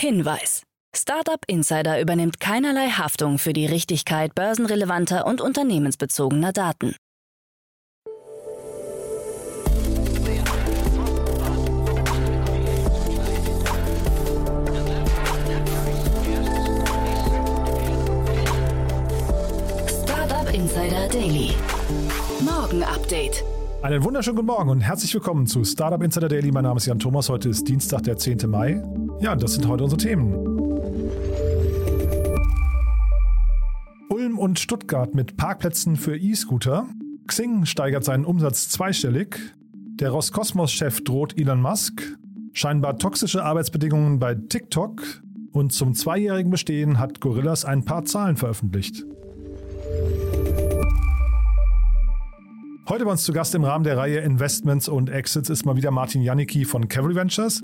Hinweis. Startup Insider übernimmt keinerlei Haftung für die Richtigkeit börsenrelevanter und unternehmensbezogener Daten. Startup Insider Daily. Morgen Update. Einen wunderschönen guten Morgen und herzlich willkommen zu Startup Insider Daily. Mein Name ist Jan Thomas. Heute ist Dienstag, der 10. Mai. Ja, das sind heute unsere Themen. Ulm und Stuttgart mit Parkplätzen für E-Scooter. Xing steigert seinen Umsatz zweistellig. Der Roskosmos-Chef droht Elon Musk. Scheinbar toxische Arbeitsbedingungen bei TikTok. Und zum zweijährigen Bestehen hat Gorillas ein paar Zahlen veröffentlicht. Heute bei uns zu Gast im Rahmen der Reihe Investments und Exits ist mal wieder Martin Janicki von Cavalry Ventures.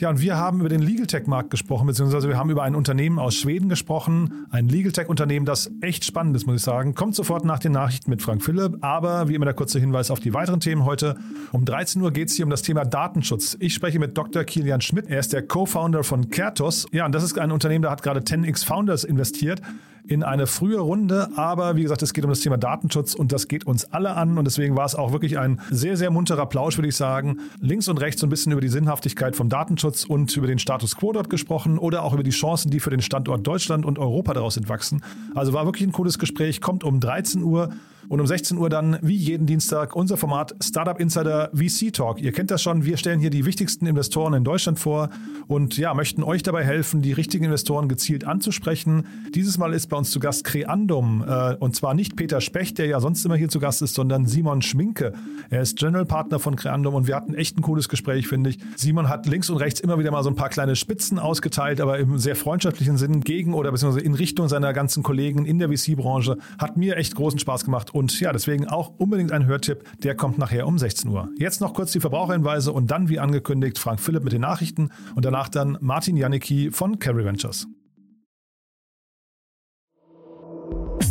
Ja, und wir haben über den Legal Tech-Markt gesprochen, beziehungsweise wir haben über ein Unternehmen aus Schweden gesprochen, ein Legal Tech-Unternehmen, das echt spannend ist, muss ich sagen. Kommt sofort nach den Nachrichten mit Frank Philipp, aber wie immer der kurze Hinweis auf die weiteren Themen heute. Um 13 Uhr geht es hier um das Thema Datenschutz. Ich spreche mit Dr. Kilian Schmidt. Er ist der Co-Founder von Kertos. Ja, und das ist ein Unternehmen, da hat gerade 10x Founders investiert in eine frühe Runde. Aber wie gesagt, es geht um das Thema Datenschutz und das geht uns alle an. Und deswegen war es auch wirklich ein sehr, sehr munterer Plausch, würde ich sagen. Links und rechts so ein bisschen über die Sinnhaftigkeit vom Datenschutz und über den Status quo dort gesprochen oder auch über die Chancen, die für den Standort Deutschland und Europa daraus entwachsen. Also war wirklich ein cooles Gespräch. Kommt um 13 Uhr. Und um 16 Uhr dann, wie jeden Dienstag, unser Format Startup Insider VC Talk. Ihr kennt das schon, wir stellen hier die wichtigsten Investoren in Deutschland vor und ja, möchten euch dabei helfen, die richtigen Investoren gezielt anzusprechen. Dieses Mal ist bei uns zu Gast Creandum äh, und zwar nicht Peter Specht, der ja sonst immer hier zu Gast ist, sondern Simon Schminke. Er ist General Partner von Creandum und wir hatten echt ein cooles Gespräch, finde ich. Simon hat links und rechts immer wieder mal so ein paar kleine Spitzen ausgeteilt, aber im sehr freundschaftlichen Sinn gegen oder beziehungsweise in Richtung seiner ganzen Kollegen in der VC-Branche. Hat mir echt großen Spaß gemacht und ja, deswegen auch unbedingt ein Hörtipp, der kommt nachher um 16 Uhr. Jetzt noch kurz die Verbraucherhinweise und dann, wie angekündigt, Frank Philipp mit den Nachrichten und danach dann Martin Janicki von Carry Ventures.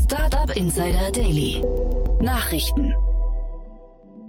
Startup Insider Daily. Nachrichten.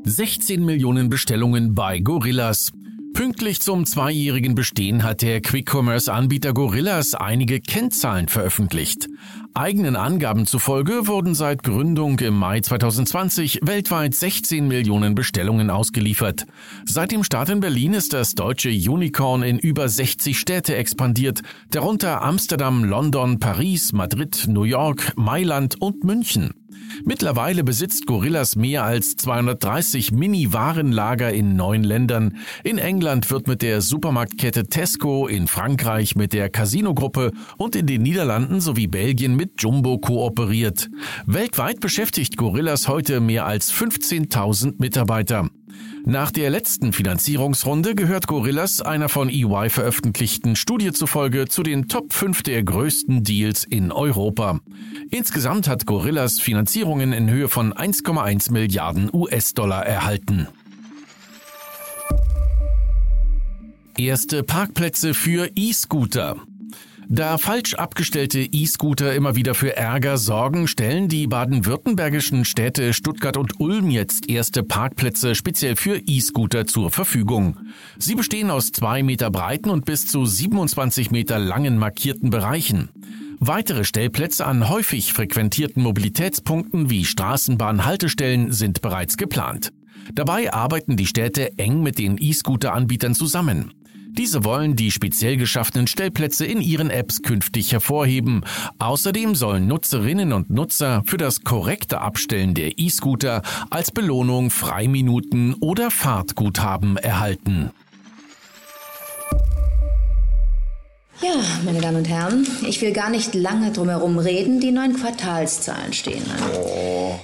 16 Millionen Bestellungen bei Gorillas. Pünktlich zum zweijährigen Bestehen hat der Quick-Commerce-Anbieter Gorillas einige Kennzahlen veröffentlicht. Eigenen Angaben zufolge wurden seit Gründung im Mai 2020 weltweit 16 Millionen Bestellungen ausgeliefert. Seit dem Start in Berlin ist das deutsche Unicorn in über 60 Städte expandiert, darunter Amsterdam, London, Paris, Madrid, New York, Mailand und München. Mittlerweile besitzt Gorillas mehr als 230 Mini-Warenlager in neun Ländern. In England wird mit der Supermarktkette Tesco, in Frankreich mit der Casino-Gruppe und in den Niederlanden sowie Belgien mit Jumbo kooperiert. Weltweit beschäftigt Gorillas heute mehr als 15.000 Mitarbeiter. Nach der letzten Finanzierungsrunde gehört Gorillas einer von EY veröffentlichten Studie zufolge zu den Top 5 der größten Deals in Europa. Insgesamt hat Gorillas Finanzierungen in Höhe von 1,1 Milliarden US-Dollar erhalten. Erste Parkplätze für E-Scooter. Da falsch abgestellte E-Scooter immer wieder für Ärger sorgen, stellen die baden-württembergischen Städte Stuttgart und Ulm jetzt erste Parkplätze speziell für E-Scooter zur Verfügung. Sie bestehen aus zwei Meter breiten und bis zu 27 Meter langen markierten Bereichen. Weitere Stellplätze an häufig frequentierten Mobilitätspunkten wie Straßenbahnhaltestellen sind bereits geplant. Dabei arbeiten die Städte eng mit den E-Scooter-Anbietern zusammen. Diese wollen die speziell geschaffenen Stellplätze in ihren Apps künftig hervorheben. Außerdem sollen Nutzerinnen und Nutzer für das korrekte Abstellen der E-Scooter als Belohnung Freiminuten oder Fahrtguthaben erhalten. Ja, meine Damen und Herren, ich will gar nicht lange drumherum reden. Die neuen Quartalszahlen stehen an. Oh.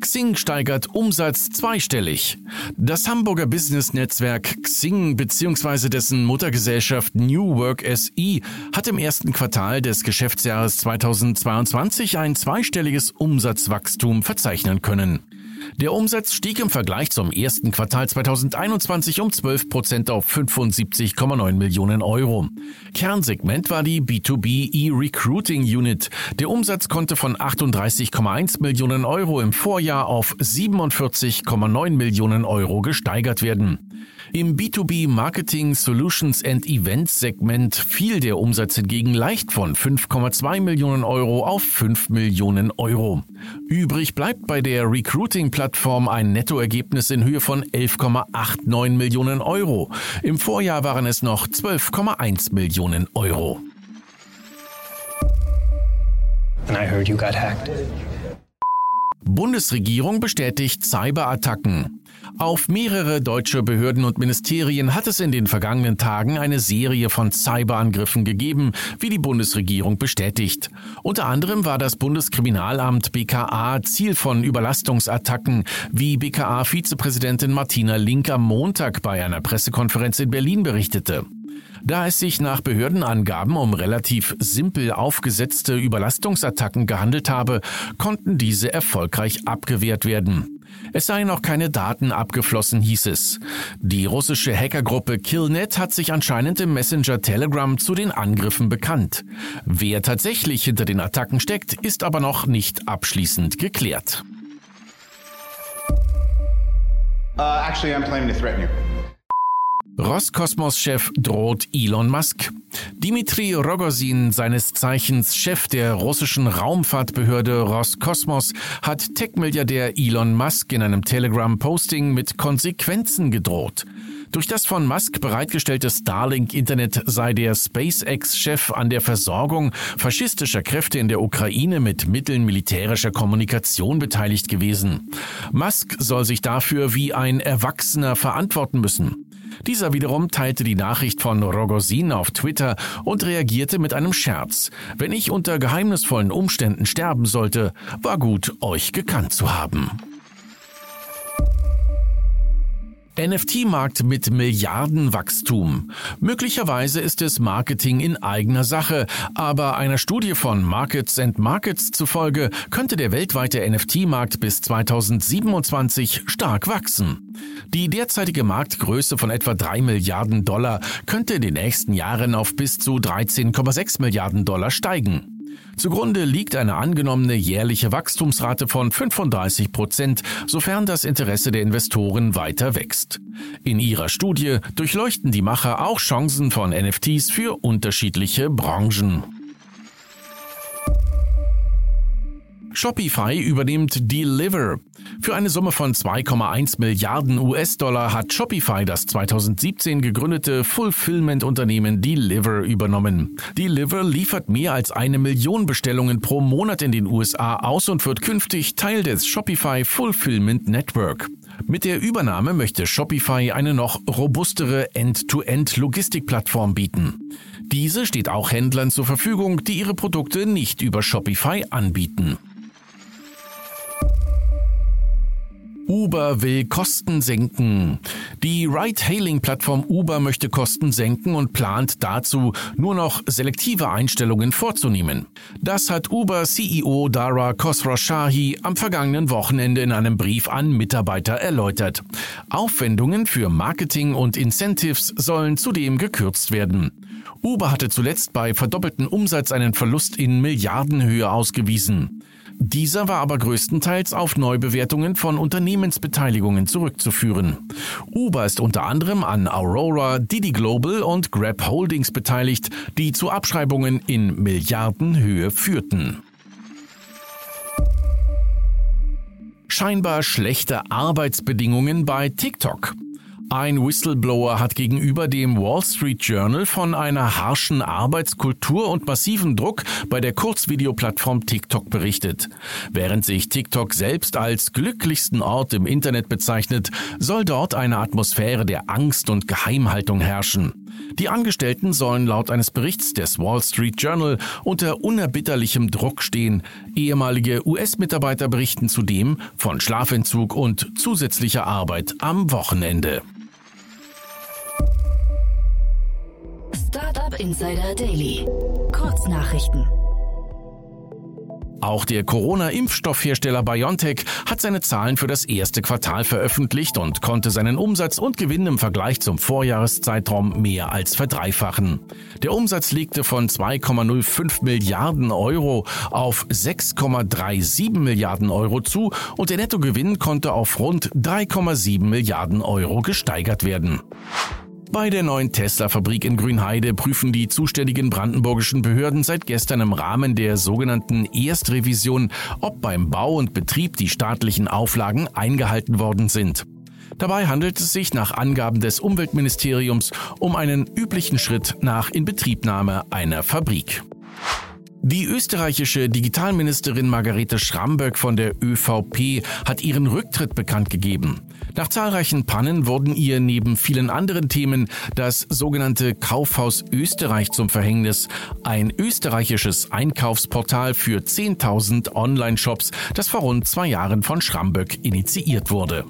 Xing steigert Umsatz zweistellig. Das Hamburger Business-Netzwerk Xing bzw. dessen Muttergesellschaft New Work SE hat im ersten Quartal des Geschäftsjahres 2022 ein zweistelliges Umsatzwachstum verzeichnen können. Der Umsatz stieg im Vergleich zum ersten Quartal 2021 um 12 Prozent auf 75,9 Millionen Euro. Kernsegment war die B2B E-Recruiting Unit. Der Umsatz konnte von 38,1 Millionen Euro im Vorjahr auf 47,9 Millionen Euro gesteigert werden. Im B2B Marketing Solutions and Events Segment fiel der Umsatz hingegen leicht von 5,2 Millionen Euro auf 5 Millionen Euro. Übrig bleibt bei der Recruiting-Plattform ein Nettoergebnis in Höhe von 11,89 Millionen Euro. Im Vorjahr waren es noch 12,1 Millionen Euro. And I heard you got hacked. Bundesregierung bestätigt Cyberattacken. Auf mehrere deutsche Behörden und Ministerien hat es in den vergangenen Tagen eine Serie von Cyberangriffen gegeben, wie die Bundesregierung bestätigt. Unter anderem war das Bundeskriminalamt BKA Ziel von Überlastungsattacken, wie BKA-Vizepräsidentin Martina Link am Montag bei einer Pressekonferenz in Berlin berichtete. Da es sich nach Behördenangaben um relativ simpel aufgesetzte Überlastungsattacken gehandelt habe, konnten diese erfolgreich abgewehrt werden. Es seien noch keine Daten abgeflossen, hieß es. Die russische Hackergruppe Killnet hat sich anscheinend im Messenger Telegram zu den Angriffen bekannt. Wer tatsächlich hinter den Attacken steckt, ist aber noch nicht abschließend geklärt. Uh, actually, I'm planning to threaten you. Roskosmos-Chef droht Elon Musk. Dimitri Rogozin, seines Zeichens Chef der russischen Raumfahrtbehörde Roskosmos, hat Tech-Milliardär Elon Musk in einem Telegram-Posting mit Konsequenzen gedroht. Durch das von Musk bereitgestellte Starlink-Internet sei der SpaceX-Chef an der Versorgung faschistischer Kräfte in der Ukraine mit Mitteln militärischer Kommunikation beteiligt gewesen. Musk soll sich dafür wie ein Erwachsener verantworten müssen. Dieser wiederum teilte die Nachricht von Rogozin auf Twitter und reagierte mit einem Scherz. Wenn ich unter geheimnisvollen Umständen sterben sollte, war gut, euch gekannt zu haben. NFT-Markt mit Milliardenwachstum. Möglicherweise ist es Marketing in eigener Sache, aber einer Studie von Markets and Markets zufolge könnte der weltweite NFT-Markt bis 2027 stark wachsen. Die derzeitige Marktgröße von etwa 3 Milliarden Dollar könnte in den nächsten Jahren auf bis zu 13,6 Milliarden Dollar steigen. Zugrunde liegt eine angenommene jährliche Wachstumsrate von 35 Prozent, sofern das Interesse der Investoren weiter wächst. In ihrer Studie durchleuchten die Macher auch Chancen von NFTs für unterschiedliche Branchen. Shopify übernimmt Deliver. Für eine Summe von 2,1 Milliarden US-Dollar hat Shopify das 2017 gegründete Fulfillment-Unternehmen Deliver übernommen. Deliver liefert mehr als eine Million Bestellungen pro Monat in den USA aus und wird künftig Teil des Shopify Fulfillment Network. Mit der Übernahme möchte Shopify eine noch robustere End-to-End-Logistikplattform bieten. Diese steht auch Händlern zur Verfügung, die ihre Produkte nicht über Shopify anbieten. Uber will Kosten senken. Die Ride-Hailing-Plattform Uber möchte Kosten senken und plant dazu, nur noch selektive Einstellungen vorzunehmen. Das hat Uber-CEO Dara Khosrowshahi am vergangenen Wochenende in einem Brief an Mitarbeiter erläutert. Aufwendungen für Marketing und Incentives sollen zudem gekürzt werden. Uber hatte zuletzt bei verdoppelten Umsatz einen Verlust in Milliardenhöhe ausgewiesen. Dieser war aber größtenteils auf Neubewertungen von Unternehmensbeteiligungen zurückzuführen. Uber ist unter anderem an Aurora, Didi Global und Grab Holdings beteiligt, die zu Abschreibungen in Milliardenhöhe führten. Scheinbar schlechte Arbeitsbedingungen bei TikTok. Ein Whistleblower hat gegenüber dem Wall Street Journal von einer harschen Arbeitskultur und massiven Druck bei der Kurzvideoplattform TikTok berichtet. Während sich TikTok selbst als glücklichsten Ort im Internet bezeichnet, soll dort eine Atmosphäre der Angst und Geheimhaltung herrschen. Die Angestellten sollen laut eines Berichts des Wall Street Journal unter unerbitterlichem Druck stehen. Ehemalige US-Mitarbeiter berichten zudem von Schlafentzug und zusätzlicher Arbeit am Wochenende. Startup Insider Daily. Kurznachrichten. Auch der Corona-Impfstoffhersteller BioNTech hat seine Zahlen für das erste Quartal veröffentlicht und konnte seinen Umsatz und Gewinn im Vergleich zum Vorjahreszeitraum mehr als verdreifachen. Der Umsatz legte von 2,05 Milliarden Euro auf 6,37 Milliarden Euro zu und der Nettogewinn konnte auf rund 3,7 Milliarden Euro gesteigert werden. Bei der neuen Tesla-Fabrik in Grünheide prüfen die zuständigen brandenburgischen Behörden seit gestern im Rahmen der sogenannten Erstrevision, ob beim Bau und Betrieb die staatlichen Auflagen eingehalten worden sind. Dabei handelt es sich nach Angaben des Umweltministeriums um einen üblichen Schritt nach Inbetriebnahme einer Fabrik. Die österreichische Digitalministerin Margarete Schramböck von der ÖVP hat ihren Rücktritt bekannt gegeben. Nach zahlreichen Pannen wurden ihr neben vielen anderen Themen das sogenannte Kaufhaus Österreich zum Verhängnis, ein österreichisches Einkaufsportal für 10.000 Online-Shops, das vor rund zwei Jahren von Schramböck initiiert wurde.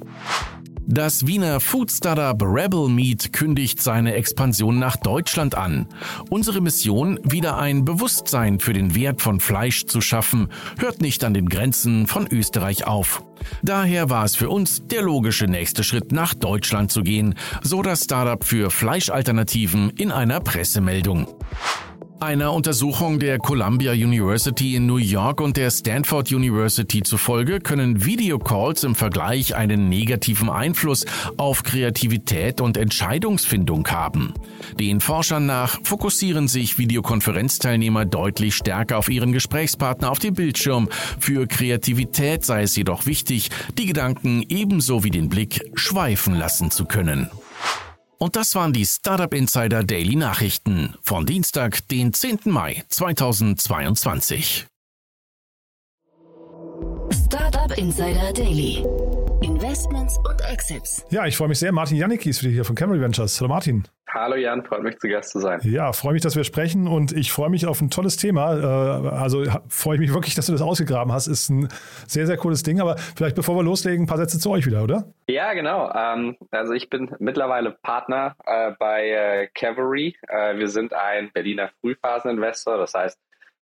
Das Wiener Food-Startup Rebel Meat kündigt seine Expansion nach Deutschland an. Unsere Mission, wieder ein Bewusstsein für den Wert von Fleisch zu schaffen, hört nicht an den Grenzen von Österreich auf. Daher war es für uns der logische nächste Schritt, nach Deutschland zu gehen, so das Startup für Fleischalternativen in einer Pressemeldung. Einer Untersuchung der Columbia University in New York und der Stanford University zufolge können Videocalls im Vergleich einen negativen Einfluss auf Kreativität und Entscheidungsfindung haben. Den Forschern nach fokussieren sich Videokonferenzteilnehmer deutlich stärker auf ihren Gesprächspartner auf dem Bildschirm. Für Kreativität sei es jedoch wichtig, die Gedanken ebenso wie den Blick schweifen lassen zu können. Und das waren die Startup Insider Daily Nachrichten von Dienstag, den 10. Mai 2022. Startup Insider Daily. Investments und Exits. Ja, ich freue mich sehr. Martin Janicki ist wieder hier von Camry Ventures. Hallo Martin. Hallo Jan, freut mich zu Gast zu sein. Ja, freue mich, dass wir sprechen und ich freue mich auf ein tolles Thema. Äh, also freue ich mich wirklich, dass du das ausgegraben hast. Ist ein sehr, sehr cooles Ding. Aber vielleicht bevor wir loslegen, ein paar Sätze zu euch wieder, oder? Ja, genau. Ähm, also ich bin mittlerweile Partner äh, bei Cavalry. Äh, wir sind ein Berliner Frühphaseninvestor. Das heißt,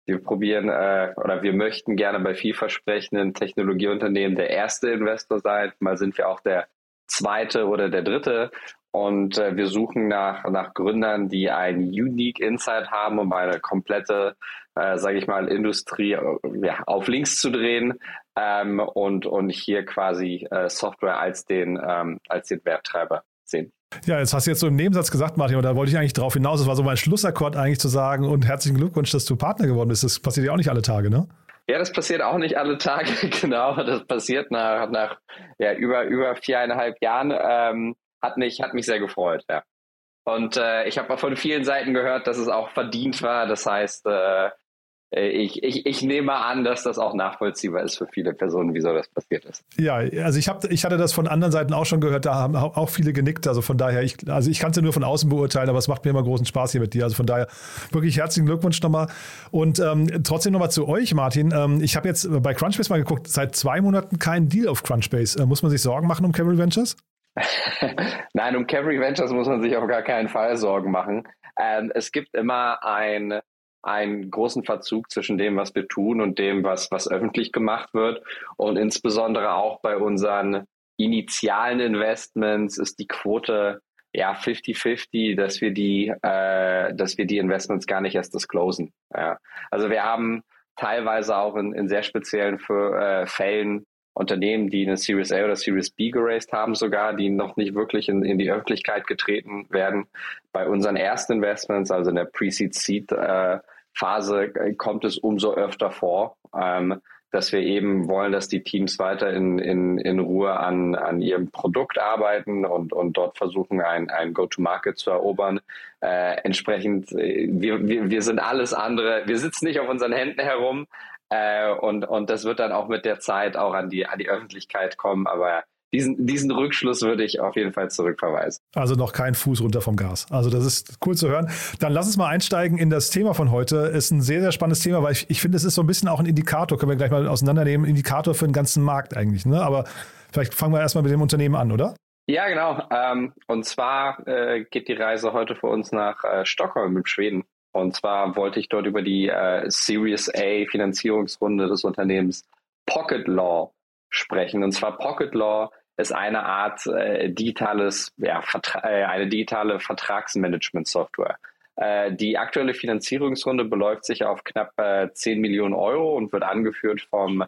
wir probieren oder wir möchten gerne bei vielversprechenden Technologieunternehmen der erste Investor sein. Mal sind wir auch der zweite oder der dritte. Und äh, wir suchen nach, nach Gründern, die ein Unique Insight haben, um eine komplette, äh, sage ich mal, Industrie äh, ja, auf links zu drehen ähm, und, und hier quasi äh, Software als den, ähm, als den Werttreiber sehen. Ja, jetzt hast du jetzt so im Nebensatz gesagt, Martin, und da wollte ich eigentlich drauf hinaus. Das war so mein Schlussakkord eigentlich zu sagen und herzlichen Glückwunsch, dass du Partner geworden bist. Das passiert ja auch nicht alle Tage, ne? Ja, das passiert auch nicht alle Tage, genau. Das passiert nach, nach ja, über, über viereinhalb Jahren. Ähm, hat mich, hat mich sehr gefreut, ja. Und äh, ich habe von vielen Seiten gehört, dass es auch verdient war. Das heißt, äh, ich, ich, ich nehme an, dass das auch nachvollziehbar ist für viele Personen, wieso das passiert ist. Ja, also ich, hab, ich hatte das von anderen Seiten auch schon gehört, da haben auch viele genickt. Also von daher, ich, also ich kann es ja nur von außen beurteilen, aber es macht mir immer großen Spaß hier mit dir. Also von daher wirklich herzlichen Glückwunsch nochmal. Und ähm, trotzdem nochmal zu euch, Martin. Ähm, ich habe jetzt bei Crunchbase mal geguckt, seit zwei Monaten kein Deal auf Crunchbase. Äh, muss man sich Sorgen machen um Cavalry Ventures? Nein, um Cavalry Ventures muss man sich auf gar keinen Fall Sorgen machen. Ähm, es gibt immer ein, einen großen Verzug zwischen dem, was wir tun und dem, was, was öffentlich gemacht wird. Und insbesondere auch bei unseren initialen Investments ist die Quote ja 50-50, dass wir die, äh, dass wir die Investments gar nicht erst disclosen. Ja. Also wir haben teilweise auch in, in sehr speziellen für, äh, Fällen Unternehmen, die eine Series A oder Series B geraced haben sogar, die noch nicht wirklich in, in die Öffentlichkeit getreten werden. Bei unseren ersten Investments, also in der Pre-Seed-Seed-Phase, äh, kommt es umso öfter vor, ähm, dass wir eben wollen, dass die Teams weiter in, in, in Ruhe an, an ihrem Produkt arbeiten und, und dort versuchen, ein, ein Go-to-Market zu erobern. Äh, entsprechend, äh, wir, wir, wir sind alles andere, wir sitzen nicht auf unseren Händen herum, äh, und, und das wird dann auch mit der Zeit auch an die, an die Öffentlichkeit kommen. Aber diesen, diesen Rückschluss würde ich auf jeden Fall zurückverweisen. Also noch kein Fuß runter vom Gas. Also das ist cool zu hören. Dann lass uns mal einsteigen in das Thema von heute. Ist ein sehr, sehr spannendes Thema, weil ich, ich finde, es ist so ein bisschen auch ein Indikator, können wir gleich mal auseinandernehmen, Indikator für den ganzen Markt eigentlich. Ne? Aber vielleicht fangen wir erstmal mit dem Unternehmen an, oder? Ja, genau. Ähm, und zwar äh, geht die Reise heute für uns nach äh, Stockholm in Schweden. Und zwar wollte ich dort über die äh, Series A Finanzierungsrunde des Unternehmens Pocket Law sprechen. Und zwar Pocket Law ist eine Art äh, digitales, ja, äh, eine digitale Vertragsmanagement-Software. Äh, die aktuelle Finanzierungsrunde beläuft sich auf knapp äh, 10 Millionen Euro und wird angeführt vom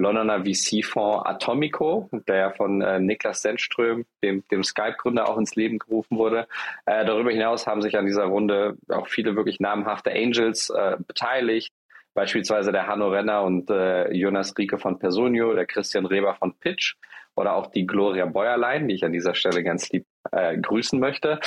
Londoner VC-Fonds Atomico, der von äh, Niklas Sennström, dem, dem Skype-Gründer, auch ins Leben gerufen wurde. Äh, darüber hinaus haben sich an dieser Runde auch viele wirklich namhafte Angels äh, beteiligt. Beispielsweise der Hanno Renner und äh, Jonas Rieke von Personio, der Christian Reber von Pitch oder auch die Gloria Bäuerlein, die ich an dieser Stelle ganz lieb äh, grüßen möchte.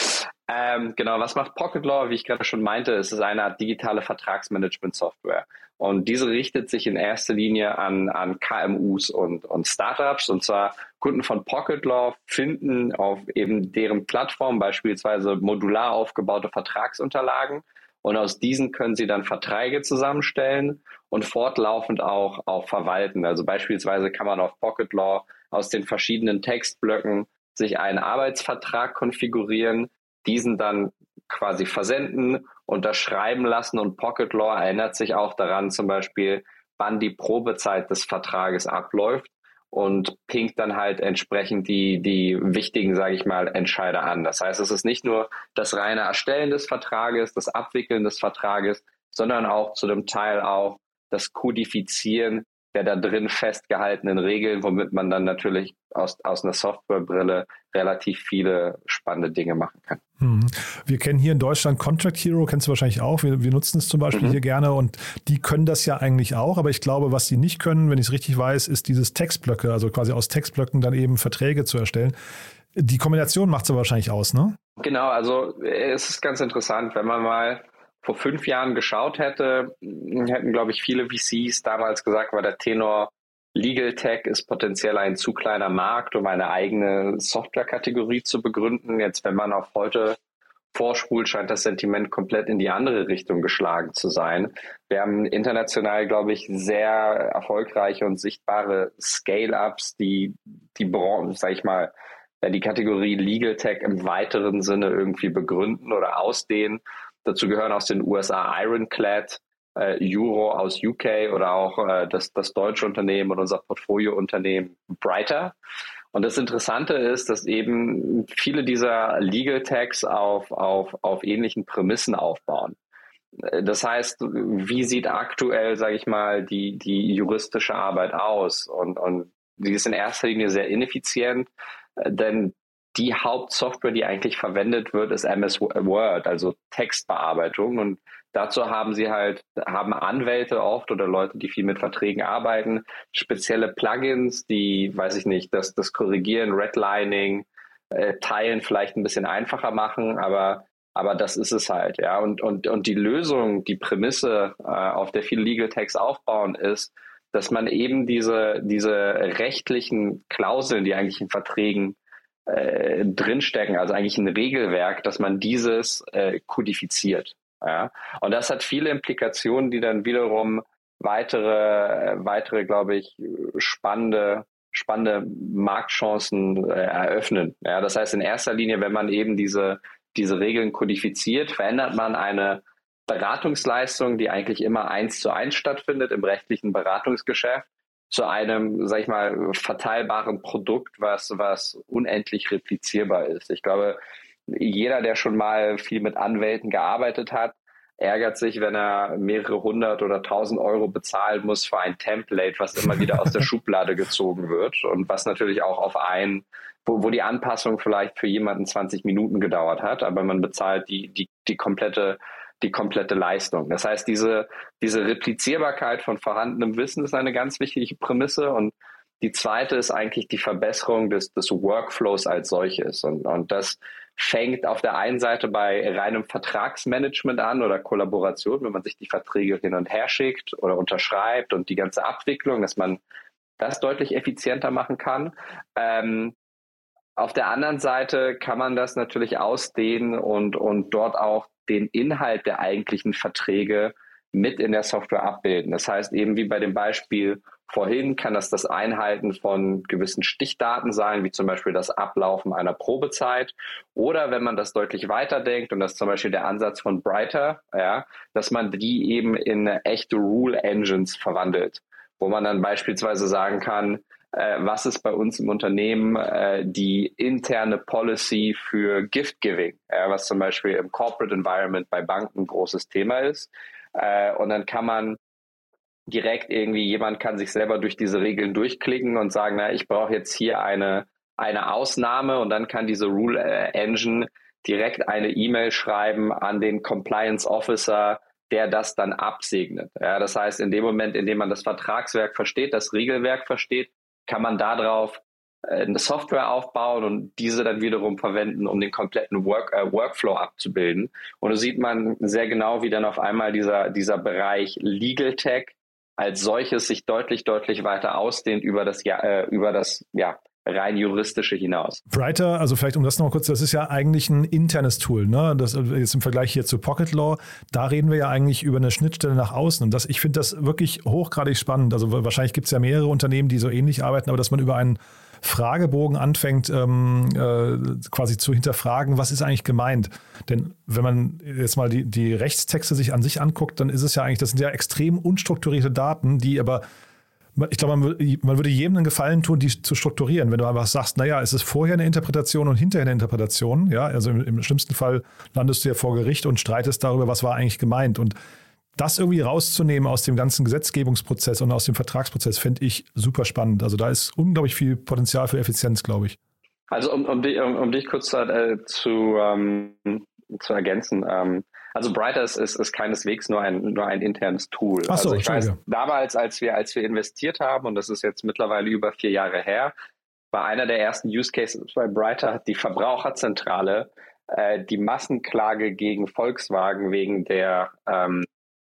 Ähm, genau, was macht Pocket Law? Wie ich gerade schon meinte, es ist eine digitale Vertragsmanagement-Software. Und diese richtet sich in erster Linie an, an KMUs und, und Startups. Und zwar Kunden von Pocket Law finden auf eben deren Plattform beispielsweise modular aufgebaute Vertragsunterlagen. Und aus diesen können sie dann Verträge zusammenstellen und fortlaufend auch, auch verwalten. Also beispielsweise kann man auf Pocket Law aus den verschiedenen Textblöcken sich einen Arbeitsvertrag konfigurieren, diesen dann quasi versenden, unterschreiben lassen und Pocket Law erinnert sich auch daran zum Beispiel, wann die Probezeit des Vertrages abläuft und pinkt dann halt entsprechend die, die wichtigen, sage ich mal, Entscheider an. Das heißt, es ist nicht nur das reine Erstellen des Vertrages, das Abwickeln des Vertrages, sondern auch zu dem Teil auch das Kodifizieren der da drin festgehaltenen Regeln, womit man dann natürlich aus, aus einer Softwarebrille relativ viele spannende Dinge machen kann. Mhm. Wir kennen hier in Deutschland Contract Hero, kennst du wahrscheinlich auch. Wir, wir nutzen es zum Beispiel mhm. hier gerne und die können das ja eigentlich auch, aber ich glaube, was sie nicht können, wenn ich es richtig weiß, ist dieses Textblöcke, also quasi aus Textblöcken dann eben Verträge zu erstellen. Die Kombination macht es aber wahrscheinlich aus, ne? Genau, also es ist ganz interessant, wenn man mal vor fünf Jahren geschaut hätte, hätten, glaube ich, viele VCs damals gesagt, war der Tenor Legal Tech ist potenziell ein zu kleiner Markt, um eine eigene Softwarekategorie zu begründen. Jetzt, wenn man auf heute vorspult, scheint das Sentiment komplett in die andere Richtung geschlagen zu sein. Wir haben international, glaube ich, sehr erfolgreiche und sichtbare Scale-Ups, die die Branche, sag ich mal, die Kategorie Legal Tech im weiteren Sinne irgendwie begründen oder ausdehnen. Dazu gehören aus den USA Ironclad, äh, Euro aus UK oder auch äh, das, das deutsche Unternehmen und unser Portfoliounternehmen Brighter. Und das Interessante ist, dass eben viele dieser Legal Tags auf, auf, auf ähnlichen Prämissen aufbauen. Das heißt, wie sieht aktuell, sage ich mal, die, die juristische Arbeit aus? Und, und die ist in erster Linie sehr ineffizient, denn die Hauptsoftware, die eigentlich verwendet wird, ist MS Word, also Textbearbeitung. Und dazu haben sie halt, haben Anwälte oft oder Leute, die viel mit Verträgen arbeiten, spezielle Plugins, die, weiß ich nicht, das, das Korrigieren, Redlining, äh, Teilen vielleicht ein bisschen einfacher machen, aber aber das ist es halt, ja. Und, und, und die Lösung, die Prämisse, äh, auf der viele Legal Tags aufbauen, ist, dass man eben diese, diese rechtlichen Klauseln, die eigentlich in Verträgen äh, drinstecken, also eigentlich ein Regelwerk, dass man dieses äh, kodifiziert. Ja? Und das hat viele Implikationen, die dann wiederum weitere, äh, weitere, glaube ich, spannende spannende Marktchancen äh, eröffnen. Ja, das heißt, in erster Linie, wenn man eben diese, diese Regeln kodifiziert, verändert man eine Beratungsleistung, die eigentlich immer eins zu eins stattfindet im rechtlichen Beratungsgeschäft, zu einem, sag ich mal, verteilbaren Produkt, was, was unendlich replizierbar ist. Ich glaube, jeder, der schon mal viel mit Anwälten gearbeitet hat, ärgert sich, wenn er mehrere hundert oder tausend Euro bezahlen muss für ein Template, was immer wieder aus der Schublade gezogen wird und was natürlich auch auf ein, wo, wo die Anpassung vielleicht für jemanden 20 Minuten gedauert hat, aber man bezahlt die, die, die komplette die komplette Leistung. Das heißt, diese, diese Replizierbarkeit von vorhandenem Wissen ist eine ganz wichtige Prämisse und die zweite ist eigentlich die Verbesserung des, des Workflows als solches. Und, und das fängt auf der einen Seite bei reinem Vertragsmanagement an oder Kollaboration, wenn man sich die Verträge hin und her schickt oder unterschreibt und die ganze Abwicklung, dass man das deutlich effizienter machen kann. Ähm, auf der anderen Seite kann man das natürlich ausdehnen und, und dort auch den Inhalt der eigentlichen Verträge mit in der Software abbilden. Das heißt eben wie bei dem Beispiel vorhin kann das das Einhalten von gewissen Stichdaten sein, wie zum Beispiel das Ablaufen einer Probezeit. Oder wenn man das deutlich weiterdenkt, und das ist zum Beispiel der Ansatz von Brighter, ja, dass man die eben in echte Rule Engines verwandelt, wo man dann beispielsweise sagen kann, was ist bei uns im Unternehmen äh, die interne Policy für Gift Giving, ja, was zum Beispiel im Corporate Environment bei Banken ein großes Thema ist. Äh, und dann kann man direkt irgendwie, jemand kann sich selber durch diese Regeln durchklicken und sagen, na, ich brauche jetzt hier eine, eine Ausnahme und dann kann diese Rule äh, Engine direkt eine E-Mail schreiben an den Compliance Officer, der das dann absegnet. Ja, das heißt, in dem Moment, in dem man das Vertragswerk versteht, das Regelwerk versteht, kann man darauf äh, eine Software aufbauen und diese dann wiederum verwenden, um den kompletten Work, äh, Workflow abzubilden. Und da sieht man sehr genau, wie dann auf einmal dieser, dieser Bereich Legal Tech als solches sich deutlich, deutlich weiter ausdehnt über das, ja, äh, über das ja, rein juristische hinaus. Brighter, also vielleicht um das noch kurz, das ist ja eigentlich ein internes Tool, ne? Das jetzt im Vergleich hier zu Pocket Law, da reden wir ja eigentlich über eine Schnittstelle nach außen. Und das, ich finde das wirklich hochgradig spannend. Also wahrscheinlich gibt es ja mehrere Unternehmen, die so ähnlich arbeiten, aber dass man über einen Fragebogen anfängt, ähm, äh, quasi zu hinterfragen, was ist eigentlich gemeint. Denn wenn man jetzt mal die, die Rechtstexte sich an sich anguckt, dann ist es ja eigentlich, das sind ja extrem unstrukturierte Daten, die aber ich glaube, man, man, würde jedem einen Gefallen tun, die zu strukturieren. Wenn du einfach sagst, naja, es ist vorher eine Interpretation und hinterher eine Interpretation, ja, also im, im, schlimmsten Fall landest du ja vor Gericht und streitest darüber, was war eigentlich gemeint. Und das irgendwie rauszunehmen aus dem ganzen Gesetzgebungsprozess und aus dem Vertragsprozess, fände ich super spannend. Also da ist unglaublich viel Potenzial für Effizienz, glaube ich. Also um, um, dich, um, um dich kurz äh, zu, ähm, zu ergänzen, ähm, also Brighter ist, ist, ist keineswegs nur ein, nur ein internes Tool. Ach so, also ich weiß, damals, als wir, als wir investiert haben, und das ist jetzt mittlerweile über vier Jahre her, war einer der ersten Use Cases bei Brighter, hat die Verbraucherzentrale äh, die Massenklage gegen Volkswagen wegen der ähm,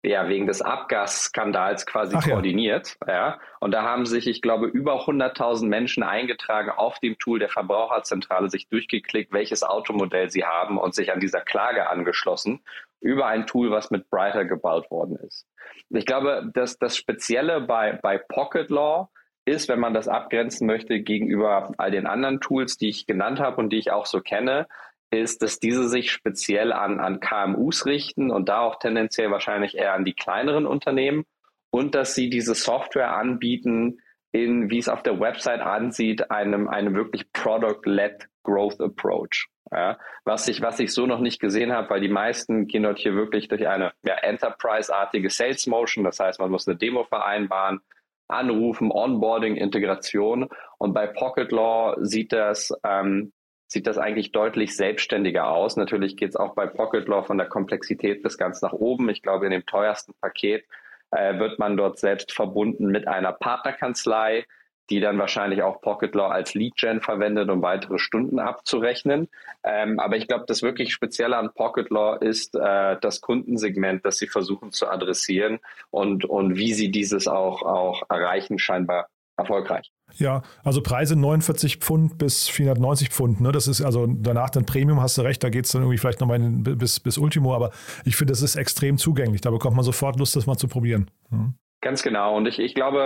ja, wegen des Abgasskandals quasi Ach koordiniert. Ja. ja. Und da haben sich, ich glaube, über 100.000 Menschen eingetragen auf dem Tool der Verbraucherzentrale, sich durchgeklickt, welches Automodell sie haben und sich an dieser Klage angeschlossen über ein Tool, was mit Brighter gebaut worden ist. Ich glaube, dass das Spezielle bei, bei Pocket Law ist, wenn man das abgrenzen möchte gegenüber all den anderen Tools, die ich genannt habe und die ich auch so kenne, ist, dass diese sich speziell an, an KMUs richten und da auch tendenziell wahrscheinlich eher an die kleineren Unternehmen und dass sie diese Software anbieten in, wie es auf der Website ansieht, einem, einem wirklich Product-led Growth Approach. Ja, was ich, was ich so noch nicht gesehen habe, weil die meisten gehen dort hier wirklich durch eine ja, Enterprise-artige Sales Motion. Das heißt, man muss eine Demo vereinbaren, anrufen, Onboarding, Integration. Und bei Pocket Law sieht das ähm, sieht das eigentlich deutlich selbstständiger aus. Natürlich geht es auch bei Pocket Law von der Komplexität bis ganz nach oben. Ich glaube, in dem teuersten Paket äh, wird man dort selbst verbunden mit einer Partnerkanzlei, die dann wahrscheinlich auch Pocket Law als Lead-Gen verwendet, um weitere Stunden abzurechnen. Ähm, aber ich glaube, das wirklich Spezielle an Pocket Law ist äh, das Kundensegment, das sie versuchen zu adressieren und, und wie sie dieses auch, auch erreichen, scheinbar erfolgreich. Ja, also Preise 49 Pfund bis 490 Pfund. Ne? Das ist also danach dann Premium, hast du recht, da geht es dann irgendwie vielleicht nochmal bis, bis Ultimo, aber ich finde, das ist extrem zugänglich. Da bekommt man sofort Lust, das mal zu probieren. Mhm. Ganz genau. Und ich, ich glaube,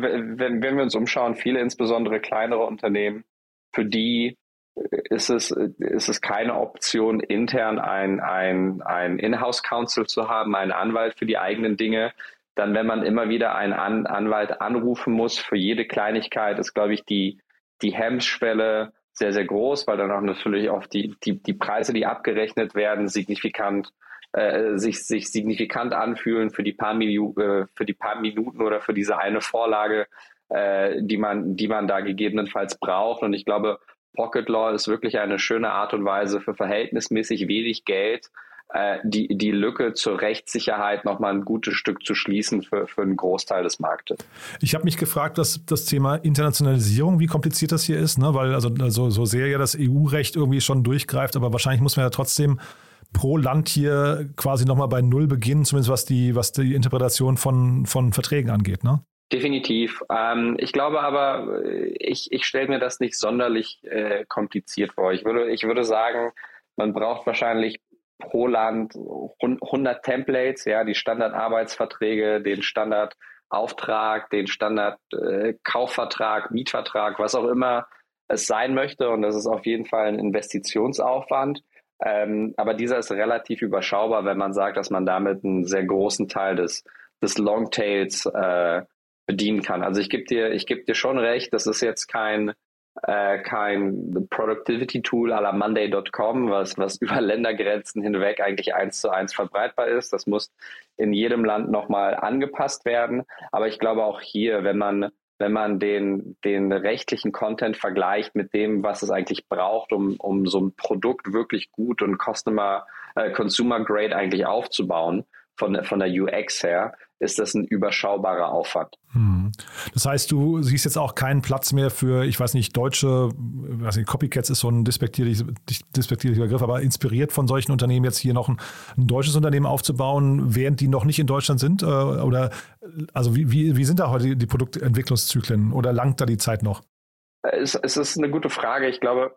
wenn, wenn wir uns umschauen, viele insbesondere kleinere Unternehmen, für die ist es, ist es keine Option, intern ein, ein, ein Inhouse-Counsel zu haben, einen Anwalt für die eigenen Dinge, dann, wenn man immer wieder einen An Anwalt anrufen muss für jede Kleinigkeit, ist, glaube ich, die, die Hemmschwelle sehr, sehr groß, weil dann auch natürlich auch die, die, die Preise, die abgerechnet werden, signifikant äh, sich, sich signifikant anfühlen für die paar Minu äh, für die paar Minuten oder für diese eine Vorlage, äh, die man, die man da gegebenenfalls braucht. Und ich glaube, Pocket Law ist wirklich eine schöne Art und Weise für verhältnismäßig wenig Geld äh, die, die Lücke zur Rechtssicherheit noch mal ein gutes Stück zu schließen für, für einen Großteil des Marktes. Ich habe mich gefragt, dass das Thema Internationalisierung, wie kompliziert das hier ist, ne? weil also, also so sehr ja das EU-Recht irgendwie schon durchgreift, aber wahrscheinlich muss man ja trotzdem pro Land hier quasi nochmal bei Null beginnen, zumindest was die, was die Interpretation von, von Verträgen angeht, ne? Definitiv. Ähm, ich glaube aber, ich, ich stelle mir das nicht sonderlich äh, kompliziert vor. Ich würde, ich würde sagen, man braucht wahrscheinlich pro Land 100 Templates, ja, die Standardarbeitsverträge, den Standard Auftrag, den Standard äh, Mietvertrag, was auch immer es sein möchte. Und das ist auf jeden Fall ein Investitionsaufwand. Ähm, aber dieser ist relativ überschaubar, wenn man sagt, dass man damit einen sehr großen Teil des, des Longtails äh, bedienen kann. Also ich gebe dir, ich gebe dir schon recht, das ist jetzt kein äh, kein Productivity-Tool à la Monday.com, was, was über Ländergrenzen hinweg eigentlich eins zu eins verbreitbar ist. Das muss in jedem Land nochmal angepasst werden. Aber ich glaube auch hier, wenn man, wenn man den, den rechtlichen Content vergleicht mit dem, was es eigentlich braucht, um, um so ein Produkt wirklich gut und Customer, äh, Consumer Grade eigentlich aufzubauen, von, von der UX her, ist das ein überschaubarer Aufwand. Hm. Das heißt, du siehst jetzt auch keinen Platz mehr für, ich weiß nicht, deutsche, weiß nicht, Copycats ist so ein despektierlicher, despektierlicher Begriff, aber inspiriert von solchen Unternehmen jetzt hier noch ein, ein, deutsches Unternehmen aufzubauen, während die noch nicht in Deutschland sind? Äh, oder also wie, wie, wie sind da heute die Produktentwicklungszyklen oder langt da die Zeit noch? Es, es ist eine gute Frage. Ich glaube,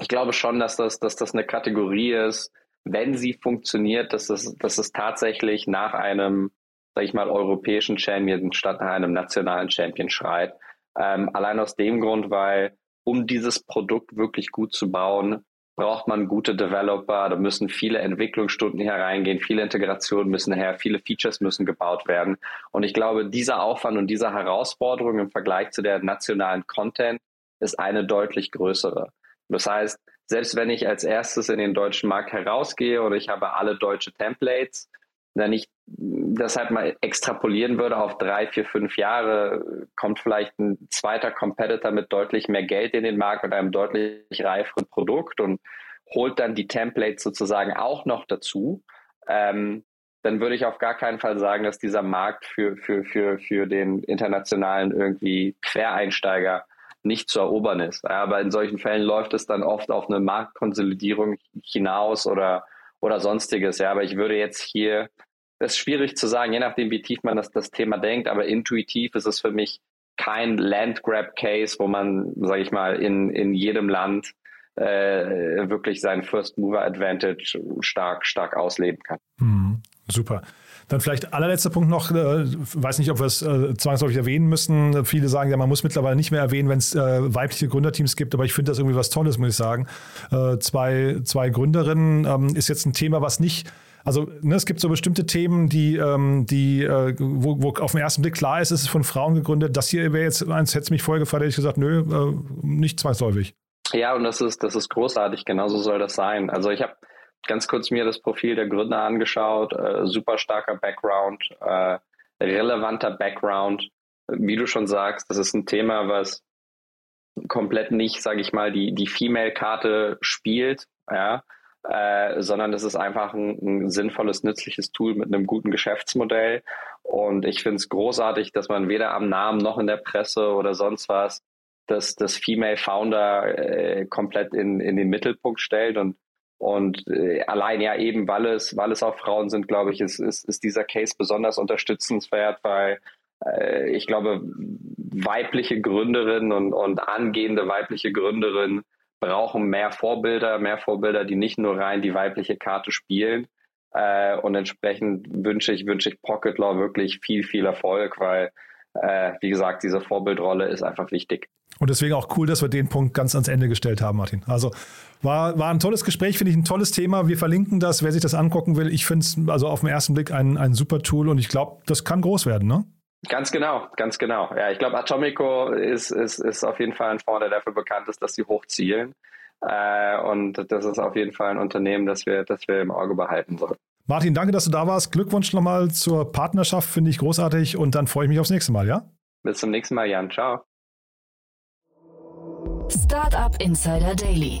ich glaube schon, dass das, dass das eine Kategorie ist, wenn sie funktioniert, dass es, dass es tatsächlich nach einem, sag ich mal, europäischen Champion statt nach einem nationalen Champion schreit. Ähm, allein aus dem Grund, weil um dieses Produkt wirklich gut zu bauen, braucht man gute Developer, da müssen viele Entwicklungsstunden hereingehen, viele Integrationen müssen her, viele Features müssen gebaut werden. Und ich glaube, dieser Aufwand und diese Herausforderung im Vergleich zu der nationalen Content ist eine deutlich größere. Das heißt, selbst wenn ich als erstes in den deutschen Markt herausgehe oder ich habe alle deutsche Templates, wenn ich deshalb mal extrapolieren würde auf drei, vier, fünf Jahre, kommt vielleicht ein zweiter Competitor mit deutlich mehr Geld in den Markt mit einem deutlich reiferen Produkt und holt dann die Templates sozusagen auch noch dazu. Ähm, dann würde ich auf gar keinen Fall sagen, dass dieser Markt für, für, für, für den internationalen irgendwie Quereinsteiger nicht zu erobern ist. Aber in solchen Fällen läuft es dann oft auf eine Marktkonsolidierung hinaus oder, oder sonstiges. Ja, aber ich würde jetzt hier, das ist schwierig zu sagen, je nachdem, wie tief man das, das Thema denkt, aber intuitiv ist es für mich kein Landgrab-Case, wo man, sage ich mal, in, in jedem Land äh, wirklich seinen First Mover Advantage stark, stark ausleben kann. Hm, super. Dann vielleicht allerletzter Punkt noch, äh, weiß nicht, ob wir es äh, zwangsläufig erwähnen müssen. Viele sagen ja, man muss mittlerweile nicht mehr erwähnen, wenn es äh, weibliche Gründerteams gibt, aber ich finde das irgendwie was Tolles, muss ich sagen. Äh, zwei, zwei Gründerinnen ähm, ist jetzt ein Thema, was nicht also ne, es gibt so bestimmte Themen, die, ähm, die äh, wo, wo auf den ersten Blick klar ist, ist es von Frauen gegründet. Das hier wäre jetzt eins, hätte mich vorher gefragt, hätte ich gesagt, nö, äh, nicht zwangsläufig. Ja, und das ist, das ist großartig, genauso soll das sein. Also ich habe ganz kurz mir das Profil der Gründer angeschaut. Äh, super starker Background, äh, relevanter Background. Wie du schon sagst, das ist ein Thema, was komplett nicht, sage ich mal, die, die Female-Karte spielt, ja, äh, sondern das ist einfach ein, ein, sinnvolles, nützliches Tool mit einem guten Geschäftsmodell. Und ich finde es großartig, dass man weder am Namen noch in der Presse oder sonst was das, das Female Founder äh, komplett in, in den Mittelpunkt stellt. Und und äh, allein ja eben, weil es, weil es auch Frauen sind, glaube ich, ist, ist, ist dieser Case besonders unterstützenswert, weil äh, ich glaube, weibliche Gründerinnen und, und angehende weibliche Gründerinnen brauchen mehr Vorbilder, mehr Vorbilder, die nicht nur rein die weibliche Karte spielen. Äh, und entsprechend wünsche ich, wünsche ich Pocket Law wirklich viel, viel Erfolg, weil, äh, wie gesagt, diese Vorbildrolle ist einfach wichtig. Und deswegen auch cool, dass wir den Punkt ganz ans Ende gestellt haben, Martin. Also war, war ein tolles Gespräch, finde ich ein tolles Thema. Wir verlinken das, wer sich das angucken will. Ich finde es also auf den ersten Blick ein, ein super Tool und ich glaube, das kann groß werden, ne? Ganz genau, ganz genau. Ja, ich glaube, Atomico ist, ist, ist auf jeden Fall ein Fonds, der dafür bekannt ist, dass sie hochzielen. Äh, und das ist auf jeden Fall ein Unternehmen, das wir, das wir im Auge behalten sollten. Martin, danke, dass du da warst. Glückwunsch nochmal zur Partnerschaft, finde ich großartig. Und dann freue ich mich aufs nächste Mal, ja? Bis zum nächsten Mal, Jan. Ciao. Startup Insider Daily,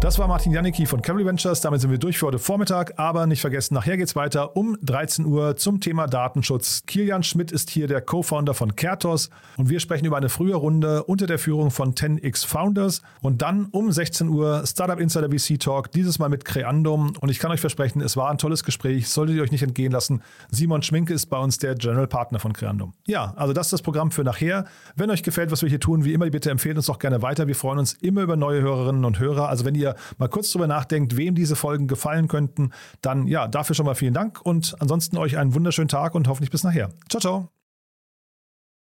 Das war Martin Janicki von Cavalry Ventures. Damit sind wir durch für heute Vormittag. Aber nicht vergessen, nachher geht es weiter um 13 Uhr zum Thema Datenschutz. Kilian Schmidt ist hier der Co-Founder von Kertos und wir sprechen über eine frühe Runde unter der Führung von 10x Founders. Und dann um 16 Uhr Startup Insider VC Talk, dieses Mal mit Creandum. Und ich kann euch versprechen, es war ein tolles Gespräch, solltet ihr euch nicht entgehen lassen. Simon Schminke ist bei uns der General Partner von Creandum. Ja, also das ist das Programm für nachher. Wenn euch gefällt, was wir hier tun, wie immer, bitte empfehlt uns doch gerne weiter. Wir freuen uns immer über neue Hörerinnen und Hörer. Also wenn ihr ihr mal kurz drüber nachdenkt, wem diese Folgen gefallen könnten, dann ja, dafür schon mal vielen Dank und ansonsten euch einen wunderschönen Tag und hoffentlich bis nachher. Ciao, ciao.